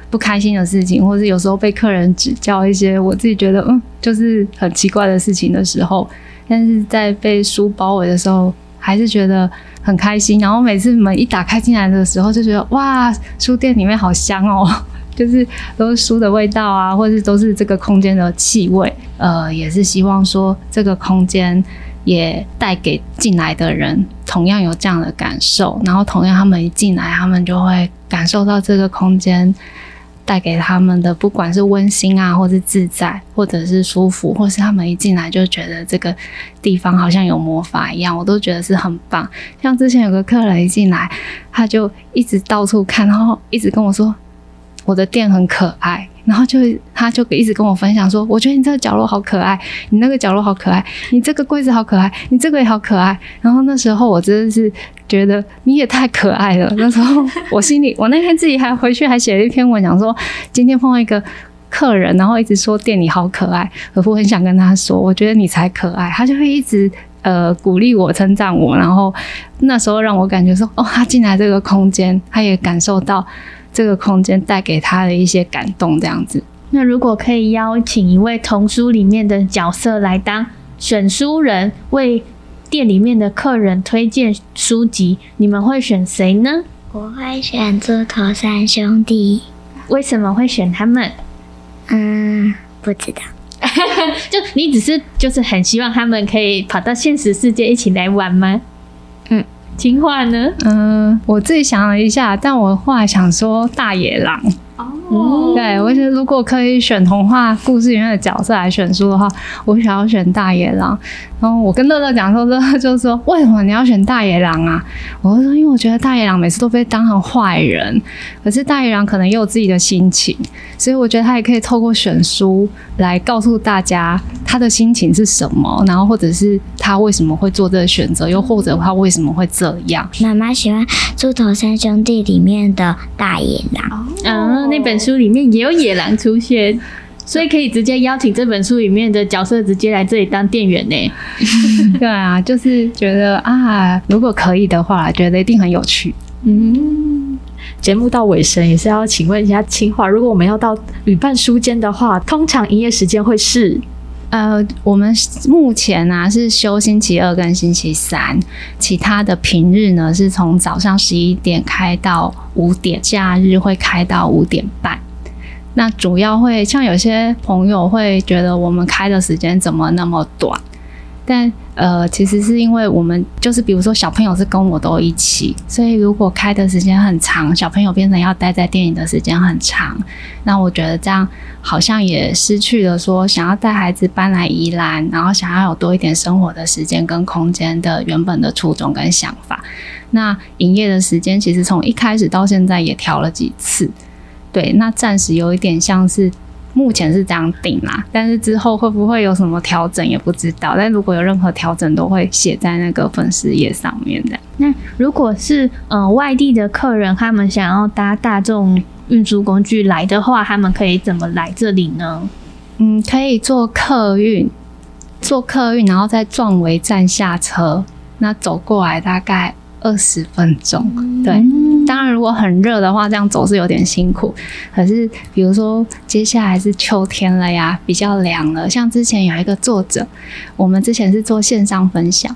不开心的事情，或是有时候被客人指教一些我自己觉得嗯就是很奇怪的事情的时候，但是在被书包围的时候，还是觉得。很开心，然后每次门一打开进来的时候，就觉得哇，书店里面好香哦，[LAUGHS] 就是都是书的味道啊，或者是都是这个空间的气味。呃，也是希望说这个空间也带给进来的人同样有这样的感受，然后同样他们一进来，他们就会感受到这个空间。带给他们的，不管是温馨啊，或是自在，或者是舒服，或是他们一进来就觉得这个地方好像有魔法一样，我都觉得是很棒。像之前有个客人一进来，他就一直到处看，然后一直跟我说我的店很可爱，然后就他就一直跟我分享说，我觉得你这个角落好可爱，你那个角落好可爱，你这个柜子好可爱，你这个也好可爱。然后那时候我真的是。觉得你也太可爱了。那时候我心里，我那天自己还回去还写了一篇文，讲说今天碰到一个客人，然后一直说店里好可爱，可是我很想跟他说，我觉得你才可爱。他就会一直呃鼓励我、称赞我，然后那时候让我感觉说，哦，他进来这个空间，他也感受到这个空间带给他的一些感动，这样子。那如果可以邀请一位童书里面的角色来当选书人，为店里面的客人推荐书籍，你们会选谁呢？我会选猪头三兄弟。为什么会选他们？嗯，不知道。[LAUGHS] 就你只是就是很希望他们可以跑到现实世界一起来玩吗？嗯，青化呢？嗯，我自己想了一下，但我后来想说大野狼。哦，对，我觉得如果可以选童话故事里面的角色来选书的话，我想要选大野狼。然后我跟乐乐讲说，乐乐就说：“为什么你要选大野狼啊？”我就说：“因为我觉得大野狼每次都被当成坏人，可是大野狼可能也有自己的心情，所以我觉得他也可以透过选书来告诉大家他的心情是什么，然后或者是他为什么会做这个选择，又或者他为什么会这样。”妈妈喜欢《猪头三兄弟》里面的大野狼，嗯、哦，那本书里面也有野狼出现。所以可以直接邀请这本书里面的角色直接来这里当店员呢？[LAUGHS] 对啊，就是觉得啊，如果可以的话，觉得一定很有趣。嗯，节目到尾声也是要请问一下清华，如果我们要到旅伴书间的话，通常营业时间会是？呃，我们目前呢、啊、是休星期二跟星期三，其他的平日呢是从早上十一点开到五点，假日会开到五点半。那主要会像有些朋友会觉得我们开的时间怎么那么短，但呃，其实是因为我们就是比如说小朋友是跟我都一起，所以如果开的时间很长，小朋友变成要待在店里的时间很长，那我觉得这样好像也失去了说想要带孩子搬来宜兰，然后想要有多一点生活的时间跟空间的原本的初衷跟想法。那营业的时间其实从一开始到现在也调了几次。对，那暂时有一点像是目前是这样定啦，但是之后会不会有什么调整也不知道。但如果有任何调整，都会写在那个粉丝页上面的。那如果是呃外地的客人，他们想要搭大众运输工具来的话，他们可以怎么来这里呢？嗯，可以坐客运，坐客运，然后在壮围站下车，那走过来大概二十分钟。对。嗯当然，如果很热的话，这样走是有点辛苦。可是，比如说接下来是秋天了呀，比较凉了。像之前有一个作者，我们之前是做线上分享，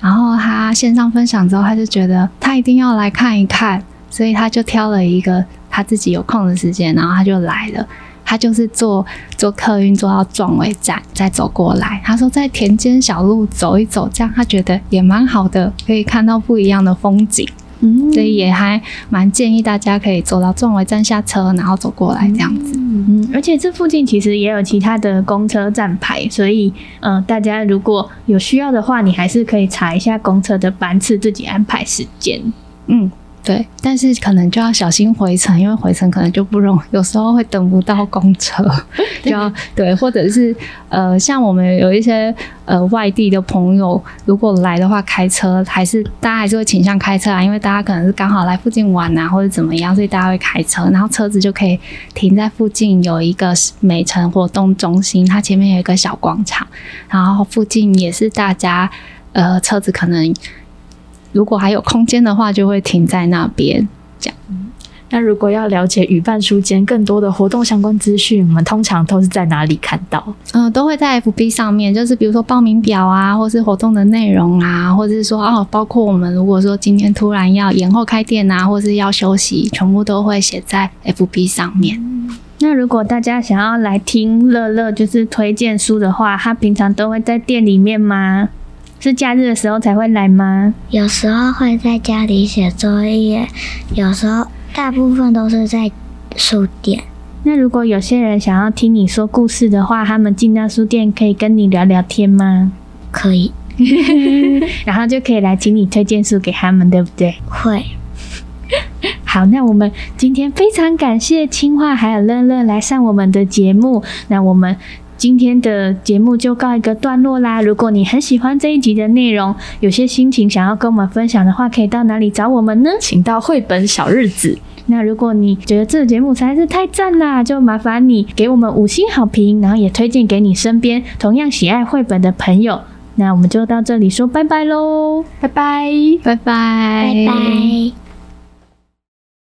然后他线上分享之后，他就觉得他一定要来看一看，所以他就挑了一个他自己有空的时间，然后他就来了。他就是坐坐客运坐到壮围站，再走过来。他说在田间小路走一走，这样他觉得也蛮好的，可以看到不一样的风景。嗯，所以也还蛮建议大家可以走到壮围站下车，然后走过来这样子。嗯，而且这附近其实也有其他的公车站牌，所以嗯、呃，大家如果有需要的话，你还是可以查一下公车的班次，自己安排时间。嗯，对，但是可能就要小心回程，因为回程可能就不容易，有时候会等不到公车，[LAUGHS] 就要对，或者是呃，像我们有一些呃外地的朋友，如果来的话，开车还是大家还是会倾向开车啊，因为大家可能是刚好来附近玩啊，或者怎么样，所以大家会开车，然后车子就可以停在附近有一个美城活动中心，它前面有一个小广场，然后附近也是大家呃车子可能。如果还有空间的话，就会停在那边。这样，那如果要了解语伴书间更多的活动相关资讯，我们通常都是在哪里看到？嗯、呃，都会在 FB 上面，就是比如说报名表啊，或是活动的内容啊，或者是说哦，包括我们如果说今天突然要延后开店啊，或是要休息，全部都会写在 FB 上面。嗯、那如果大家想要来听乐乐就是推荐书的话，他平常都会在店里面吗？是假日的时候才会来吗？有时候会在家里写作业，有时候大部分都是在书店。那如果有些人想要听你说故事的话，他们进到书店可以跟你聊聊天吗？可以，[LAUGHS] 然后就可以来请你推荐书给他们，对不对？会。好，那我们今天非常感谢青樺还有乐乐来上我们的节目。那我们。今天的节目就告一个段落啦。如果你很喜欢这一集的内容，有些心情想要跟我们分享的话，可以到哪里找我们呢？请到绘本小日子。那如果你觉得这个节目实在是太赞啦，就麻烦你给我们五星好评，然后也推荐给你身边同样喜爱绘本的朋友。那我们就到这里说拜拜喽，拜拜，拜拜，拜拜。